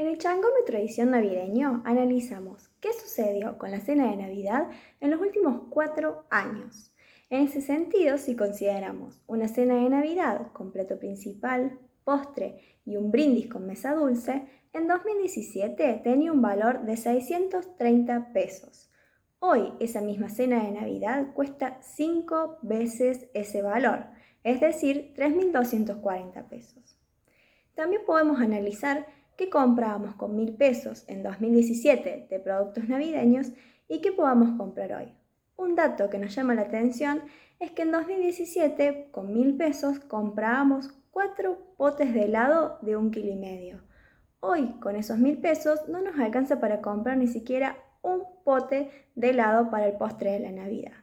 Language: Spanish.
En el Changómetro edición navideño analizamos qué sucedió con la cena de Navidad en los últimos cuatro años. En ese sentido, si consideramos una cena de Navidad con plato principal, postre y un brindis con mesa dulce, en 2017 tenía un valor de 630 pesos. Hoy esa misma cena de Navidad cuesta 5 veces ese valor, es decir, 3.240 pesos. También podemos analizar qué comprábamos con mil pesos en 2017 de productos navideños y qué podamos comprar hoy. Un dato que nos llama la atención es que en 2017 con mil pesos comprábamos cuatro potes de helado de un kilo y medio. Hoy con esos mil pesos no nos alcanza para comprar ni siquiera un pote de helado para el postre de la Navidad.